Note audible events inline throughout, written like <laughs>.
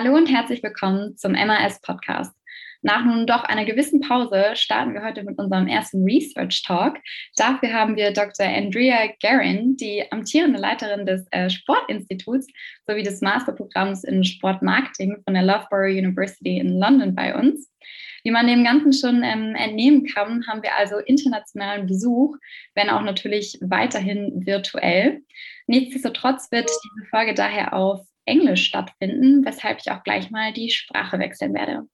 Hallo und herzlich willkommen zum MAS Podcast. Nach nun doch einer gewissen Pause starten wir heute mit unserem ersten Research Talk. Dafür haben wir Dr. Andrea Garin, die amtierende Leiterin des äh, Sportinstituts sowie des Masterprogramms in Sportmarketing von der Loughborough University in London bei uns. Wie man dem Ganzen schon ähm, entnehmen kann, haben wir also internationalen Besuch, wenn auch natürlich weiterhin virtuell. Nichtsdestotrotz wird diese Folge daher auf Englisch stattfinden, weshalb ich auch gleich mal die Sprache wechseln werde.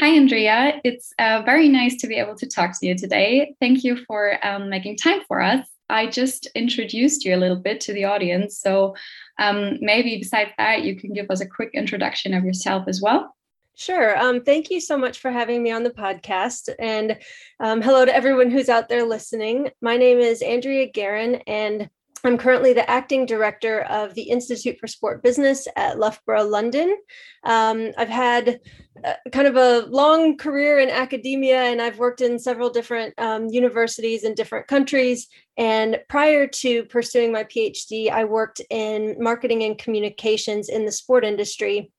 Hi, Andrea. It's uh, very nice to be able to talk to you today. Thank you for um, making time for us. I just introduced you a little bit to the audience. So um, maybe besides that, you can give us a quick introduction of yourself as well. Sure. Um, thank you so much for having me on the podcast. And um, hello to everyone who's out there listening. My name is Andrea Geurin, and I'm currently the acting director of the Institute for Sport Business at Loughborough, London. Um, I've had uh, kind of a long career in academia, and I've worked in several different um, universities in different countries. And prior to pursuing my PhD, I worked in marketing and communications in the sport industry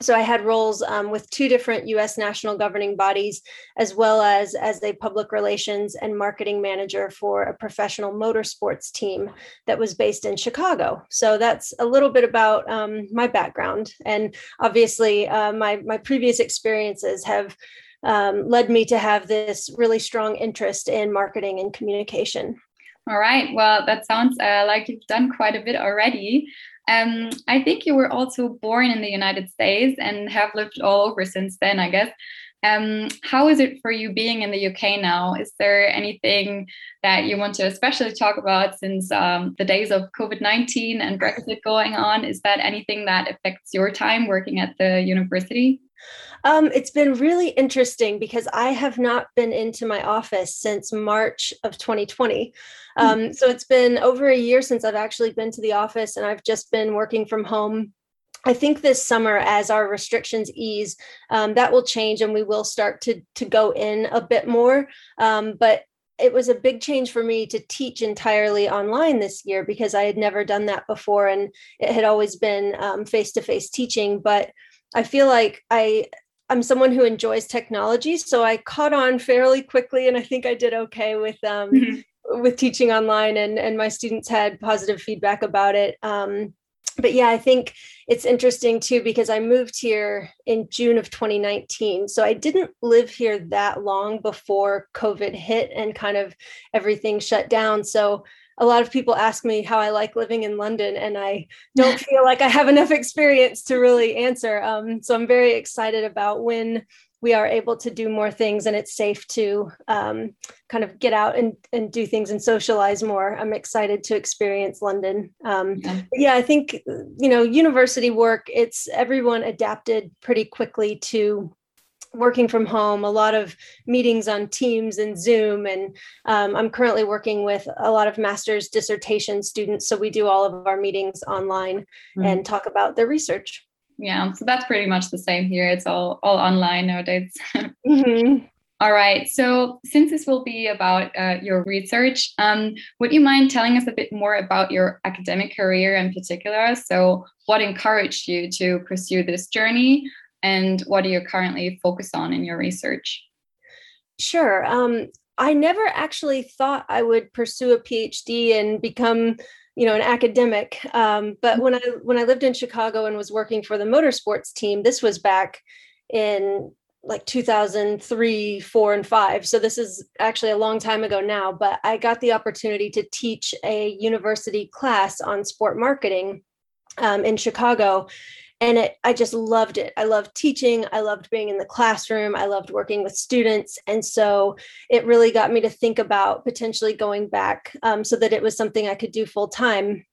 so I had roles um, with two different U.S. national governing bodies, as well as as a public relations and marketing manager for a professional motorsports team that was based in Chicago. So that's a little bit about um, my background, and obviously uh, my my previous experiences have um, led me to have this really strong interest in marketing and communication. All right. Well, that sounds uh, like you've done quite a bit already. Um, I think you were also born in the United States and have lived all over since then, I guess. Um, how is it for you being in the UK now? Is there anything that you want to especially talk about since um, the days of COVID 19 and Brexit going on? Is that anything that affects your time working at the university? Um, it's been really interesting because I have not been into my office since March of 2020. Hmm. Um, so it's been over a year since I've actually been to the office and I've just been working from home. I think this summer, as our restrictions ease, um, that will change and we will start to, to go in a bit more. Um, but it was a big change for me to teach entirely online this year because I had never done that before and it had always been face to face teaching. But I feel like I I'm someone who enjoys technology, so I caught on fairly quickly, and I think I did okay with um, mm-hmm. with teaching online, and and my students had positive feedback about it. Um, but yeah, I think it's interesting too because I moved here in June of 2019, so I didn't live here that long before COVID hit and kind of everything shut down. So a lot of people ask me how I like living in London, and I <laughs> don't feel like I have enough experience to really answer. Um, so I'm very excited about when we are able to do more things and it's safe to um, kind of get out and, and do things and socialize more. I'm excited to experience London. Um, yeah. yeah, I think, you know, university work, it's everyone adapted pretty quickly to working from home, a lot of meetings on Teams and Zoom. And um, I'm currently working with a lot of master's dissertation students. So we do all of our meetings online mm-hmm. and talk about their research. Yeah, so that's pretty much the same here. It's all all online nowadays. <laughs> mm-hmm. All right. So, since this will be about uh, your research, um, would you mind telling us a bit more about your academic career in particular? So, what encouraged you to pursue this journey? And what do you currently focus on in your research? Sure. Um, I never actually thought I would pursue a PhD and become, you know, an academic. Um, but when I when I lived in Chicago and was working for the motorsports team, this was back in like 2003, four, and five. So this is actually a long time ago now. But I got the opportunity to teach a university class on sport marketing um, in Chicago and it, i just loved it. I loved teaching. I loved being in the classroom. I loved working with students. And so it really got me to think about potentially going back um, so that it was something i could do full time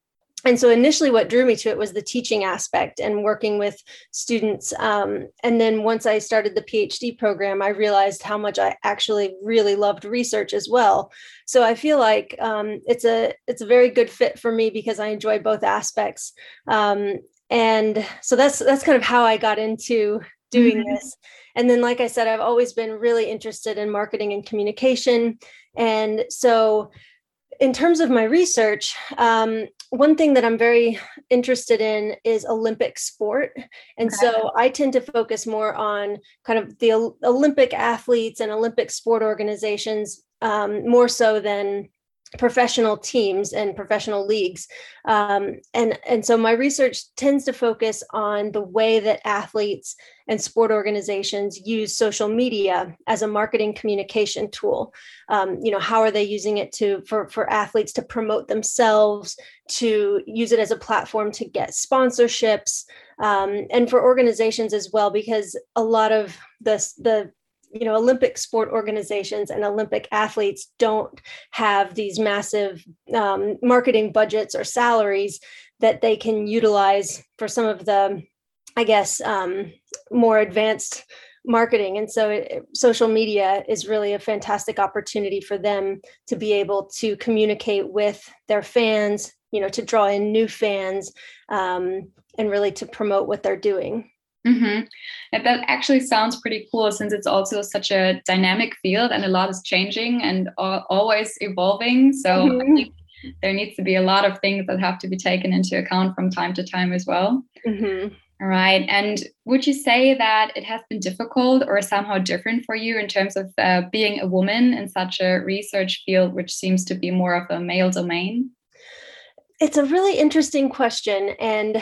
and so initially what drew me to it was the teaching aspect and working with students. Um, and then once i started the phd program i realized how much i actually really loved research as well. So i feel like um, it's a it's a very good fit for me because i enjoy both aspects. Um, and so that's that's kind of how i got into doing mm-hmm. this and then like i said i've always been really interested in marketing and communication and so in terms of my research um, one thing that I'm very interested in is Olympic sport. And okay. so I tend to focus more on kind of the Olympic athletes and Olympic sport organizations um, more so than professional teams and professional leagues. Um, and and so my research tends to focus on the way that athletes and sport organizations use social media as a marketing communication tool. Um, you know how are they using it to for for athletes to promote themselves to use it as a platform to get sponsorships um, and for organizations as well because a lot of the the you know olympic sport organizations and olympic athletes don't have these massive um, marketing budgets or salaries that they can utilize for some of the i guess um, more advanced marketing. And so it, social media is really a fantastic opportunity for them to be able to communicate with their fans you know to draw in new fans um, and really to promote what they're doing Mm-hmm. And that actually sounds pretty cool since it's also such a dynamic field and a lot is changing and always evolving. So mm-hmm. there needs to be a lot of things that have to be taken into account from time to time as well. Mm-hmm. All right. And would you say that it has been difficult or somehow different for you in terms of uh, being a woman in such a research field, which seems to be more of a male domain? It's a really interesting question. And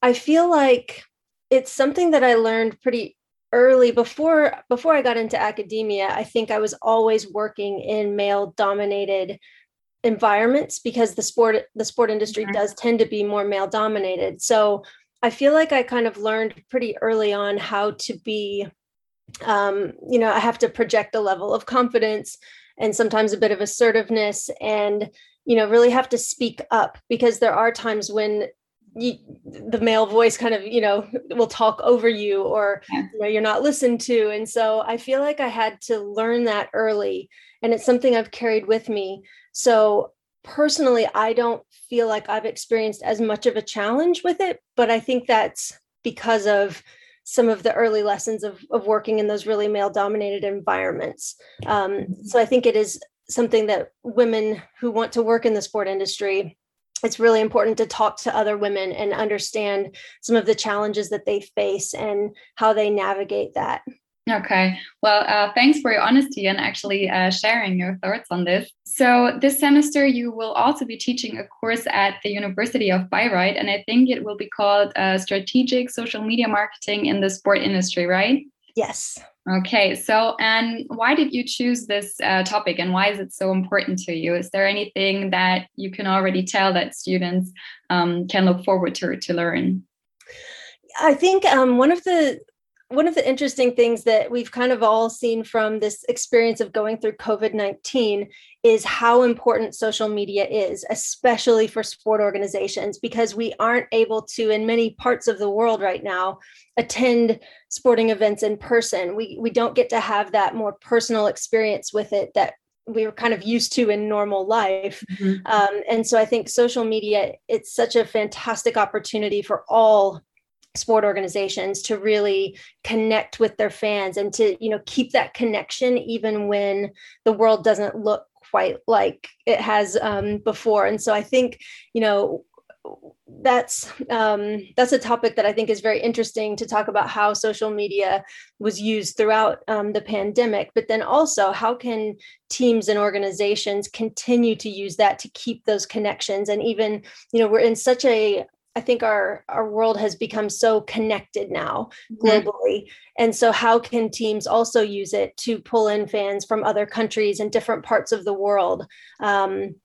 I feel like it's something that I learned pretty early before before I got into academia. I think I was always working in male dominated environments because the sport the sport industry mm-hmm. does tend to be more male dominated. So I feel like I kind of learned pretty early on how to be um, you know, I have to project a level of confidence and sometimes a bit of assertiveness and you know really have to speak up because there are times when you, the male voice kind of you know will talk over you or you know, you're not listened to. And so i feel like i had to learn that early and it's something i've carried with me. So personally i don't feel like i've experienced as much of a challenge with it but i think that's because of some of the early lessons of, of working in those really male dominated environments. Um, mm-hmm. so i think it is something that women who want to work in the sport industry it's really important to talk to other women and understand some of the challenges that they face and how they navigate that. Okay. Well, uh, thanks for your honesty and actually uh, sharing your thoughts on this. So, this semester, you will also be teaching a course at the University of Bayreuth, and I think it will be called uh, Strategic Social Media Marketing in the Sport Industry, right? Yes. Okay, so and why did you choose this uh, topic and why is it so important to you? Is there anything that you can already tell that students um, can look forward to to learn? I think um, one of the one of the interesting things that we've kind of all seen from this experience of going through COVID 19 is how important social media is, especially for sport organizations, because we aren't able to, in many parts of the world right now, attend sporting events in person. We, we don't get to have that more personal experience with it that we were kind of used to in normal life. Mm-hmm. Um, and so I think social media, it's such a fantastic opportunity for all sport organizations to really connect with their fans and to you know keep that connection even when the world doesn't look quite like it has um, before. And so i think you know that's um, that's a topic that I think is very interesting to talk about how social media was used throughout um, the pandemic, but then also how can teams and organizations continue to use that to keep those connections? And even you know we're in such a I think our our world has become so connected now mm-hmm. globally. Mm-hmm. And so how can teams also use it to pull in fans from other countries and different parts of the world? Um,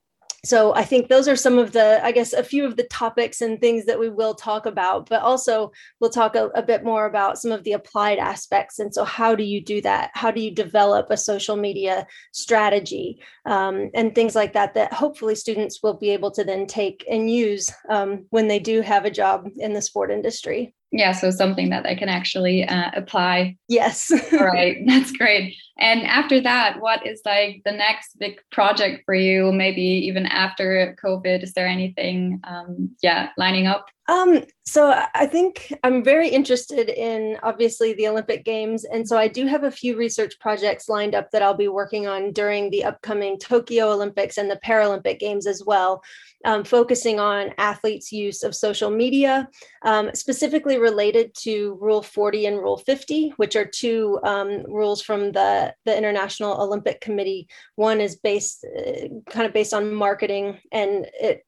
so i think those are some of the i guess a few of the topics and things that we will talk about but also we'll talk a, a, bit more about some of the applied aspects. And so how do you do that? How do you develop a social media strategy um, and things like that that hopefully students will be able to then take and use um, when they do have a job in the sport industry? Yeah so something that they can actually uh, apply. Yes. All right <laughs> that's great And after that, what is like the next big project for you? Maybe even after COVID, is there anything, um, yeah, lining up? Um, so I think I'm very interested in obviously the Olympic Games. And so I do have a few research projects lined up that I'll be working on during the upcoming Tokyo Olympics and the Paralympic Games as well, um, focusing on athletes' use of social media, um, specifically related to Rule 40 and Rule 50, which are two um, rules from the, the International Olympic Committee. One is based uh, kind of based on marketing and it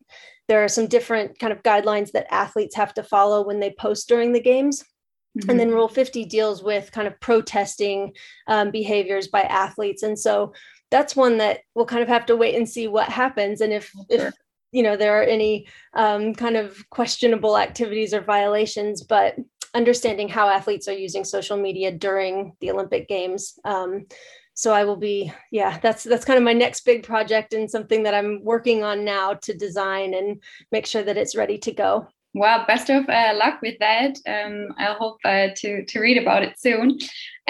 there are some different kind of guidelines that athletes have to follow when they post during the games. Mm-hmm. And then Rule 50 deals with kind of protesting um, behaviors by athletes. And so that's one that we'll kind of have to wait and see what happens. And if, sure. if you know, there are any um, kind of questionable activities or violations, but understanding how athletes are using social media during the Olympic Games. Um, so i will be yeah that's that's kind of my next big project and something that i'm working on now to design and make sure that it's ready to go. Well best of uh, luck with that. Um, i hope uh, to to read about it soon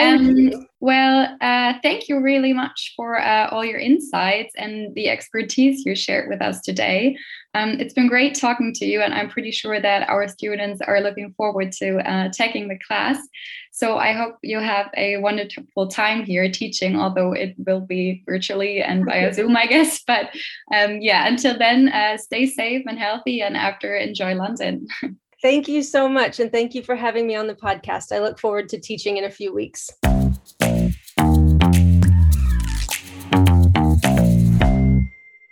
um, well uh, thank you really much for uh, all your insights and the expertise you shared with us today um, it's been great talking to you and i'm pretty sure that our students are looking forward to uh, taking the class so I hope you have a wonderful time here teaching, although it will be virtually and <laughs> via Zoom, I guess. But um, yeah, until then, uh, stay safe and healthy, and after, enjoy London. <laughs> Thank you so much. And thank you for having me on the podcast. I look forward to teaching in a few weeks.